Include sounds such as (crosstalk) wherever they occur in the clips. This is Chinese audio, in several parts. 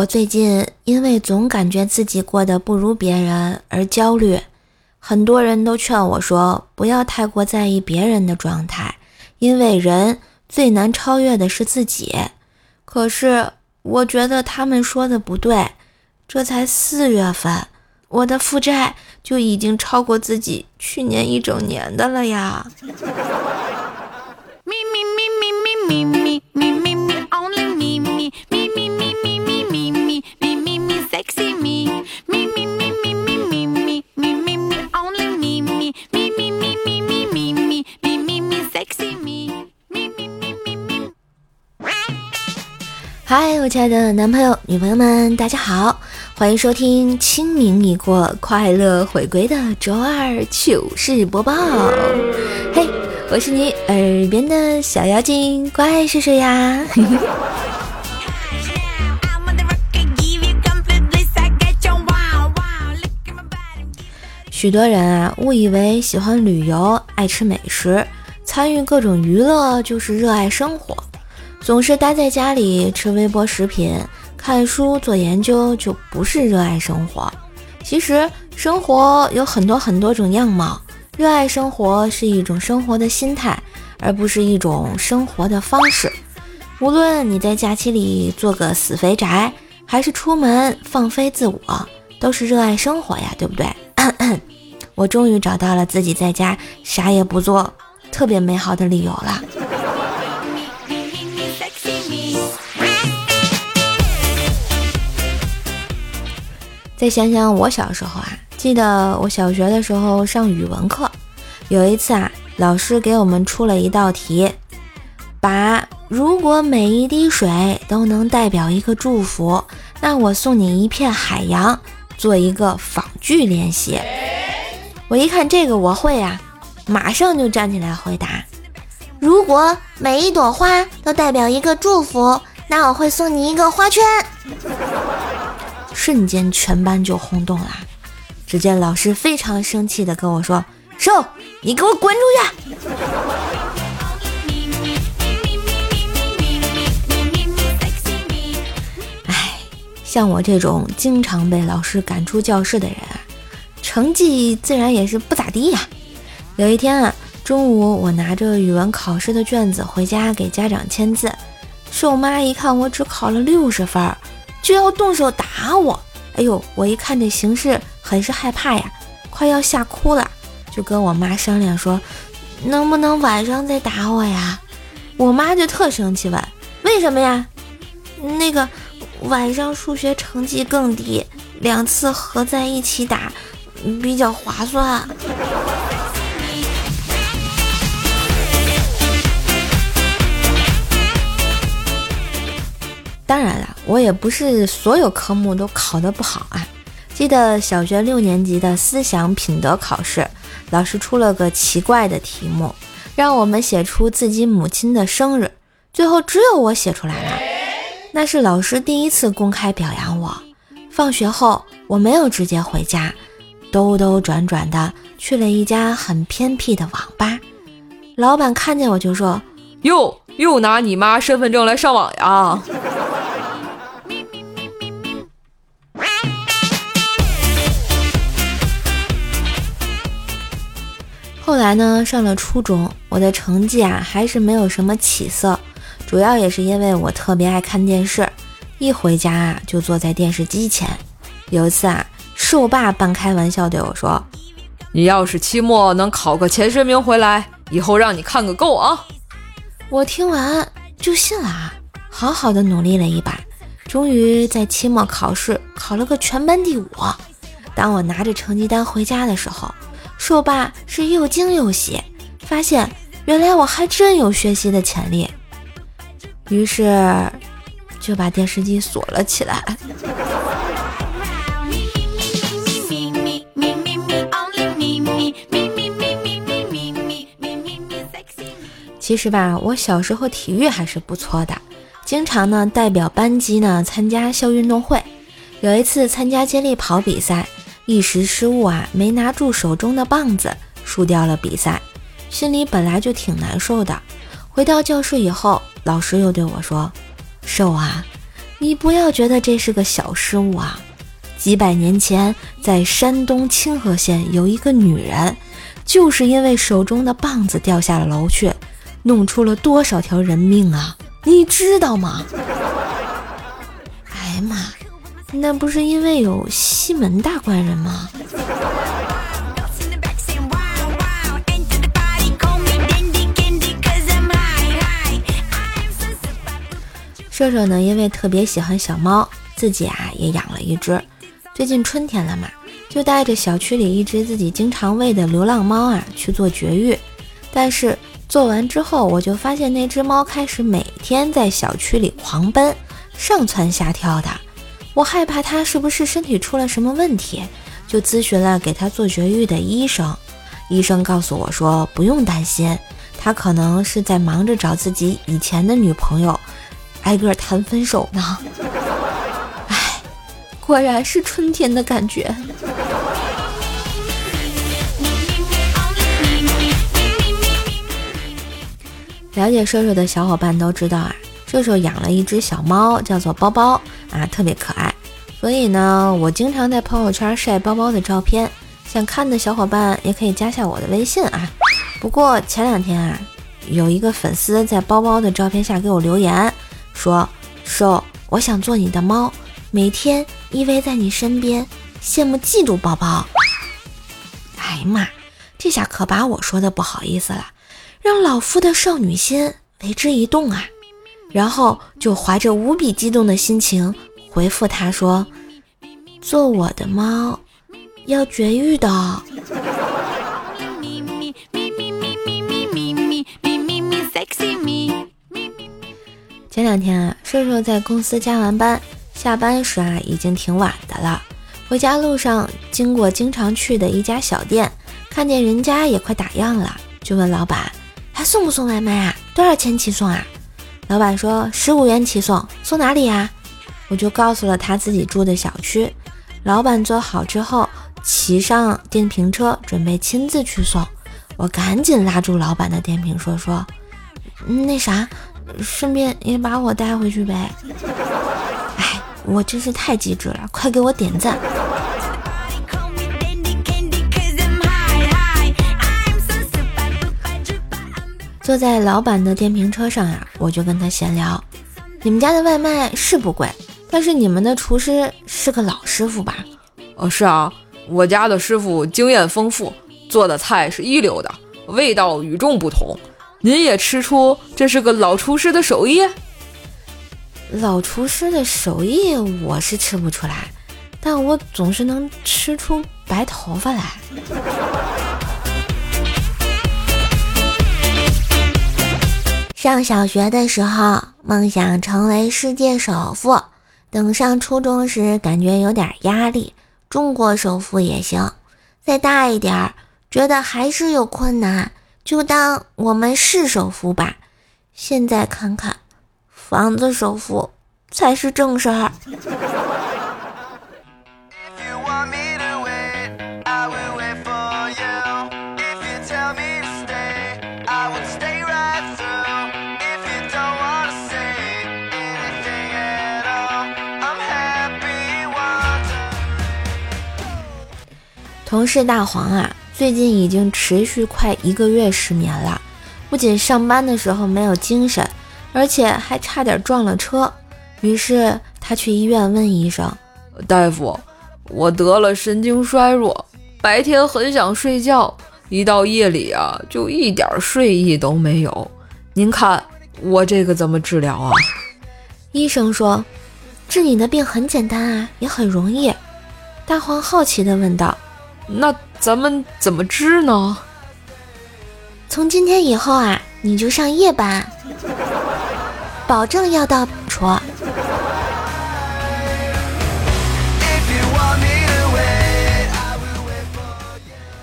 我最近因为总感觉自己过得不如别人而焦虑，很多人都劝我说不要太过在意别人的状态，因为人最难超越的是自己。可是我觉得他们说的不对，这才四月份，我的负债就已经超过自己去年一整年的了呀。嗨，我亲爱的男朋友、女朋友们，大家好，欢迎收听清明已过，快乐回归的周二糗事播报。嘿，我是你耳边的小妖精，乖睡睡呀。(laughs) 许多人啊，误以为喜欢旅游、爱吃美食、参与各种娱乐就是热爱生活。总是待在家里吃微波食品、看书做研究，就不是热爱生活。其实生活有很多很多种样貌，热爱生活是一种生活的心态，而不是一种生活的方式。无论你在假期里做个死肥宅，还是出门放飞自我，都是热爱生活呀，对不对？(coughs) 我终于找到了自己在家啥也不做，特别美好的理由了。再想想我小时候啊，记得我小学的时候上语文课，有一次啊，老师给我们出了一道题，把如果每一滴水都能代表一个祝福，那我送你一片海洋，做一个仿句练习。我一看这个我会呀，马上就站起来回答：如果每一朵花都代表一个祝福，那我会送你一个花圈。瞬间，全班就轰动了。只见老师非常生气的跟我说：“瘦，你给我滚出去！”哎，像我这种经常被老师赶出教室的人啊，成绩自然也是不咋地呀。有一天啊，中午我拿着语文考试的卷子回家给家长签字，瘦妈一看我只考了六十分。就要动手打我，哎呦！我一看这形势，很是害怕呀，快要吓哭了，就跟我妈商量说，能不能晚上再打我呀？我妈就特生气问，为什么呀？那个晚上数学成绩更低，两次合在一起打比较划算。当然了，我也不是所有科目都考得不好啊。记得小学六年级的思想品德考试，老师出了个奇怪的题目，让我们写出自己母亲的生日，最后只有我写出来了。那是老师第一次公开表扬我。放学后，我没有直接回家，兜兜转转的去了一家很偏僻的网吧。老板看见我就说：“哟，又拿你妈身份证来上网呀？”后来呢，上了初中，我的成绩啊还是没有什么起色，主要也是因为我特别爱看电视，一回家啊就坐在电视机前。有一次啊，瘦爸半开玩笑对我说：“你要是期末能考个前十名回来，以后让你看个够啊！”我听完就信了啊，好好的努力了一把，终于在期末考试考了个全班第五。当我拿着成绩单回家的时候，硕爸是又惊又喜，发现原来我还真有学习的潜力，于是就把电视机锁了起来。其实吧，我小时候体育还是不错的，经常呢代表班级呢参加校运动会。有一次参加接力跑比赛。一时失误啊，没拿住手中的棒子，输掉了比赛，心里本来就挺难受的。回到教室以后，老师又对我说：“瘦啊，你不要觉得这是个小失误啊！几百年前，在山东清河县有一个女人，就是因为手中的棒子掉下了楼去，弄出了多少条人命啊！你知道吗？(laughs) 哎呀妈，那不是因为有西门大官人吗？射手呢，因为特别喜欢小猫，自己啊也养了一只。最近春天了嘛，就带着小区里一只自己经常喂的流浪猫啊去做绝育。但是做完之后，我就发现那只猫开始每天在小区里狂奔，上蹿下跳的。我害怕他是不是身体出了什么问题，就咨询了给他做绝育的医生。医生告诉我说不用担心，他可能是在忙着找自己以前的女朋友。挨个谈分手呢？(laughs) 哎，果然是春天的感觉。了解射手的小伙伴都知道啊，射手养了一只小猫，叫做包包啊，特别可爱。所以呢，我经常在朋友圈晒包包的照片，想看的小伙伴也可以加下我的微信啊。不过前两天啊，有一个粉丝在包包的照片下给我留言。说，瘦我想做你的猫，每天依偎在你身边，羡慕嫉妒宝宝。哎呀妈，这下可把我说的不好意思了，让老夫的少女心为之一动啊！然后就怀着无比激动的心情回复他说：“做我的猫，要绝育的。(laughs) ”前两天啊，瘦瘦在公司加完班，下班时啊已经挺晚的了。回家路上经过经常去的一家小店，看见人家也快打烊了，就问老板还送不送外卖啊？多少钱起送啊？老板说十五元起送，送哪里呀？我就告诉了他自己住的小区。老板做好之后，骑上电瓶车准备亲自去送。我赶紧拉住老板的电瓶说说，那啥。顺便也把我带回去呗！哎，我真是太机智了，快给我点赞！坐在老板的电瓶车上呀，我就跟他闲聊：你们家的外卖是不贵，但是你们的厨师是个老师傅吧？哦，是啊，我家的师傅经验丰富，做的菜是一流的，味道与众不同。您也吃出这是个老厨师的手艺？老厨师的手艺我是吃不出来，但我总是能吃出白头发来。上小学的时候，梦想成为世界首富；等上初中时，感觉有点压力，中国首富也行；再大一点儿，觉得还是有困难。就当我们是首富吧，现在看看，房子首付才是正事儿。同事大黄啊。最近已经持续快一个月失眠了，不仅上班的时候没有精神，而且还差点撞了车。于是他去医院问医生：“大夫，我得了神经衰弱，白天很想睡觉，一到夜里啊就一点睡意都没有。您看我这个怎么治疗啊？”医生说：“治你的病很简单啊，也很容易。”大黄好奇地问道：“那？”咱们怎么治呢？从今天以后啊，你就上夜班，保证要到戳。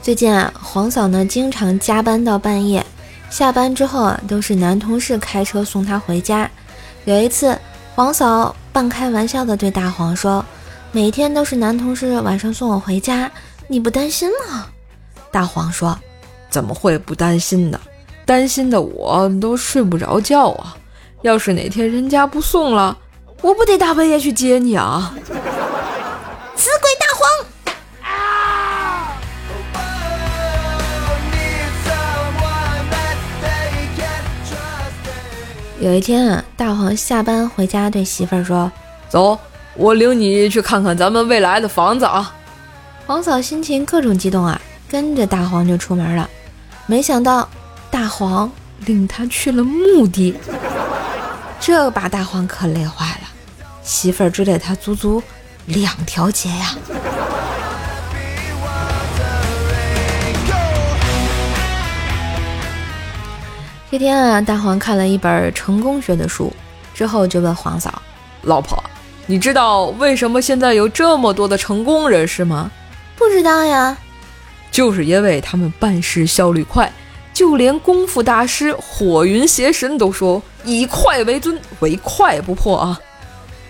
最近啊，黄嫂呢经常加班到半夜，下班之后啊都是男同事开车送她回家。有一次，黄嫂半开玩笑的对大黄说：“每天都是男同事晚上送我回家。”你不担心吗？大黄说：“怎么会不担心呢？担心的我都睡不着觉啊！要是哪天人家不送了，我不得大半夜去接你啊！死鬼大黄！有一天啊，大黄下班回家，对媳妇儿说：“走，我领你去看看咱们未来的房子啊！”黄嫂心情各种激动啊，跟着大黄就出门了。没想到大黄领他去了墓地，这把大黄可累坏了，媳妇儿追了他足足两条街呀。这天啊，大黄看了一本成功学的书，之后就问黄嫂：“老婆，你知道为什么现在有这么多的成功人士吗？”“不知道呀。”“就是因为他们办事效率快，就连功夫大师火云邪神都说以快为尊，唯快不破啊。”“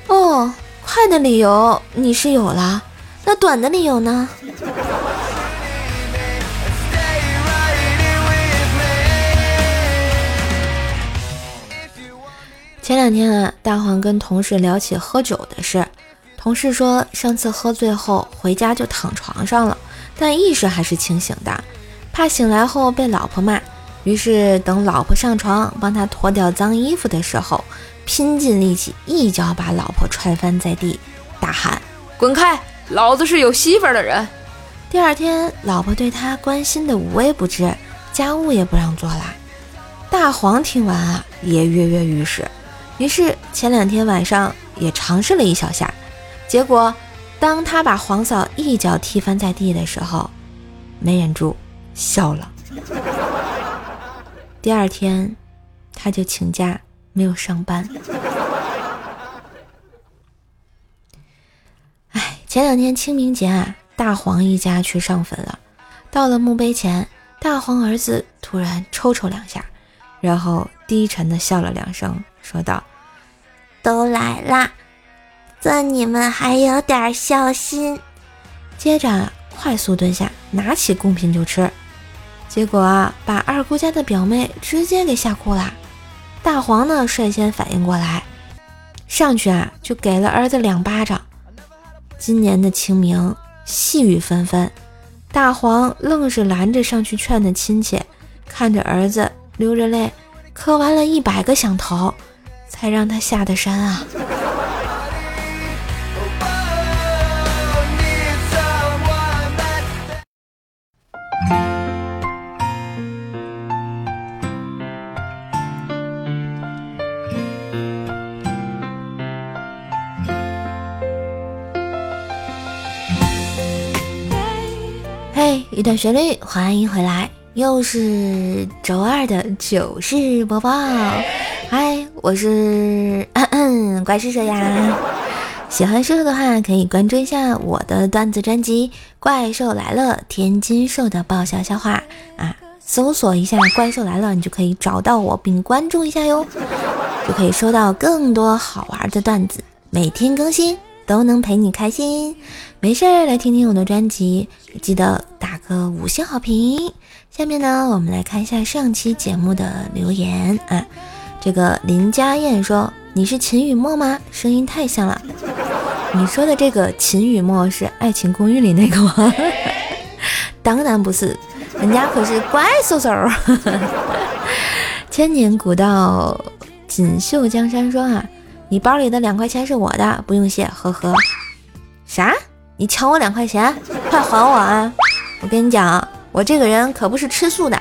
哦，快的理由你是有了，那短的理由呢？”前两天啊，大黄跟同事聊起喝酒的事。同事说，上次喝醉后回家就躺床上了，但意识还是清醒的，怕醒来后被老婆骂，于是等老婆上床帮他脱掉脏衣服的时候，拼尽力气一脚把老婆踹翻在地，大喊：“滚开！老子是有媳妇的人。”第二天，老婆对他关心的无微不至，家务也不让做了。大黄听完啊，也跃跃欲试。于是前两天晚上也尝试了一小下，结果当他把黄嫂一脚踢翻在地的时候，没忍住笑了。(laughs) 第二天他就请假没有上班。(laughs) 哎，前两天清明节啊，大黄一家去上坟了。到了墓碑前，大黄儿子突然抽抽两下，然后低沉的笑了两声。说道：“都来啦，算你们还有点孝心。”接着快速蹲下，拿起贡品就吃，结果啊，把二姑家的表妹直接给吓哭了。大黄呢，率先反应过来，上去啊，就给了儿子两巴掌。今年的清明，细雨纷纷，大黄愣是拦着上去劝的亲戚，看着儿子流着泪磕完了一百个响头。才让他下的山啊！一段旋律，欢迎回来，又是周二的糗事播报。嗨，我是 (clears throat) 怪兽兽呀！喜欢叔叔的话，可以关注一下我的段子专辑《怪兽来了》，天津兽的爆笑笑话啊！搜索一下“怪兽来了”，你就可以找到我并关注一下哟，就可以收到更多好玩的段子，每天更新都能陪你开心。没事儿来听听我的专辑，记得个五星好评。下面呢，我们来看一下上期节目的留言啊。这个林佳燕说：“你是秦雨墨吗？声音太像了。”你说的这个秦雨墨是《爱情公寓》里那个吗？(laughs) 当然不是，人家可是怪兽兽。(laughs) 千年古道锦绣江山说：“啊，你包里的两块钱是我的，不用谢，呵呵。”啥？你抢我两块钱？快还我啊！我跟你讲，我这个人可不是吃素的。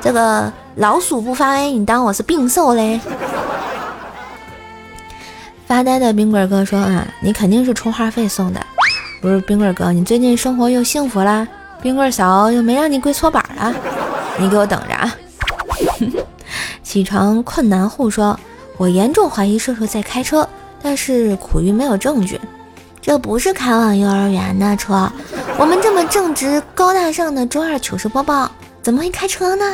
这个。老鼠不发威，你当我是病瘦嘞？发呆的冰棍哥说啊，你肯定是充话费送的。不是冰棍哥，你最近生活又幸福啦？冰棍嫂又没让你跪搓板啊？你给我等着啊！(laughs) 起床困难户说，我严重怀疑射手在开车，但是苦于没有证据。这不是开往幼儿园的车，我们这么正直高大上的周二糗事播报，怎么会开车呢？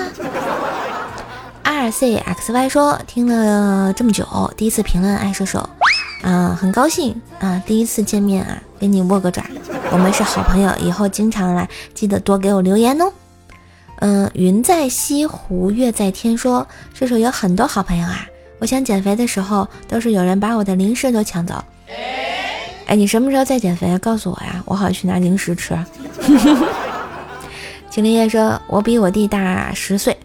二 c x y 说听了这么久，第一次评论爱射手，啊，很高兴啊，第一次见面啊，给你握个爪，我们是好朋友，以后经常来，记得多给我留言哦。嗯，云在西湖月在天说射手有很多好朋友啊，我想减肥的时候，都是有人把我的零食都抢走。哎你什么时候再减肥啊？告诉我呀，我好去拿零食吃。(laughs) 秦林叶说：“我比我弟大十岁，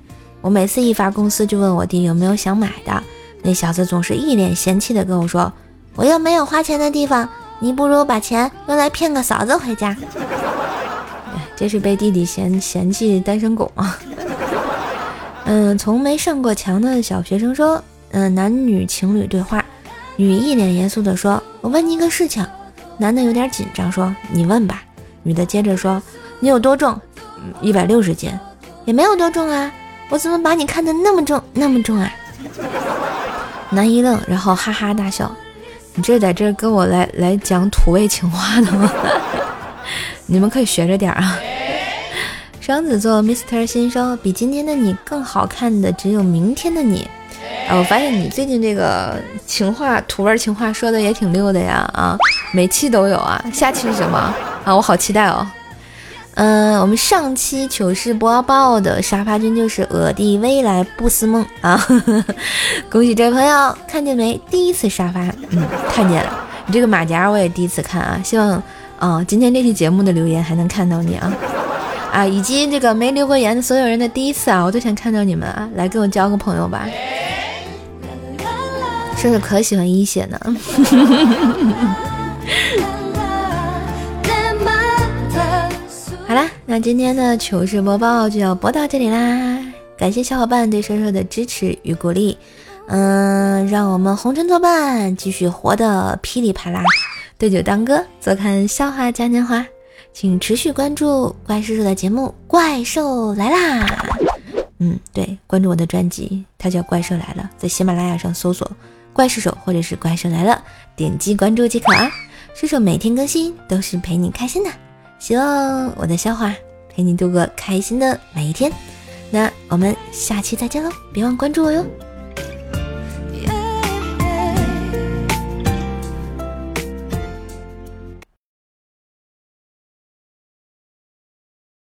我每次一发工资就问我弟有没有想买的，那小子总是一脸嫌弃的跟我说：我又没有花钱的地方，你不如把钱用来骗个嫂子回家。(laughs) 这是被弟弟嫌嫌弃单身狗吗？(laughs) 嗯，从没上过墙的小学生说。”嗯，男女情侣对话，女一脸严肃地说：“我问你一个事情。”男的有点紧张说：“你问吧。”女的接着说：“你有多重？一百六十斤，也没有多重啊。我怎么把你看得那么重，那么重啊？”男一愣，然后哈哈大笑：“你这在这跟我来来讲土味情话的吗？(laughs) 你们可以学着点啊。”双子座 Mr 先生比今天的你更好看的只有明天的你。我发现你最近这个情话土味情话说的也挺溜的呀啊，每期都有啊，下期是什么啊？我好期待哦。嗯，我们上期糗事播报的沙发君就是我的未来不思梦啊呵呵，(laughs) 恭喜这位朋友，看见没？第一次沙发，嗯，看见了。你这个马甲我也第一次看啊，希望啊今天这期节目的留言还能看到你啊啊，以及这个没留过言的所有人的第一次啊，我都想看到你们啊，来跟我交个朋友吧。真是可喜欢一血呢。(laughs) 好啦，那今天的糗事播报就要播到这里啦！感谢小伙伴对瘦瘦的支持与鼓励，嗯，让我们红尘作伴，继续活得噼里啪啦，对酒当歌，坐看笑话嘉年华。请持续关注怪叔叔的节目《怪兽来啦》。嗯，对，关注我的专辑，它叫《怪兽来了》，在喜马拉雅上搜索。怪兽手或者是怪兽来了，点击关注即可啊！叔叔每天更新，都是陪你开心的。希望我的笑话陪你度过开心的每一天。那我们下期再见喽，别忘关注我哟。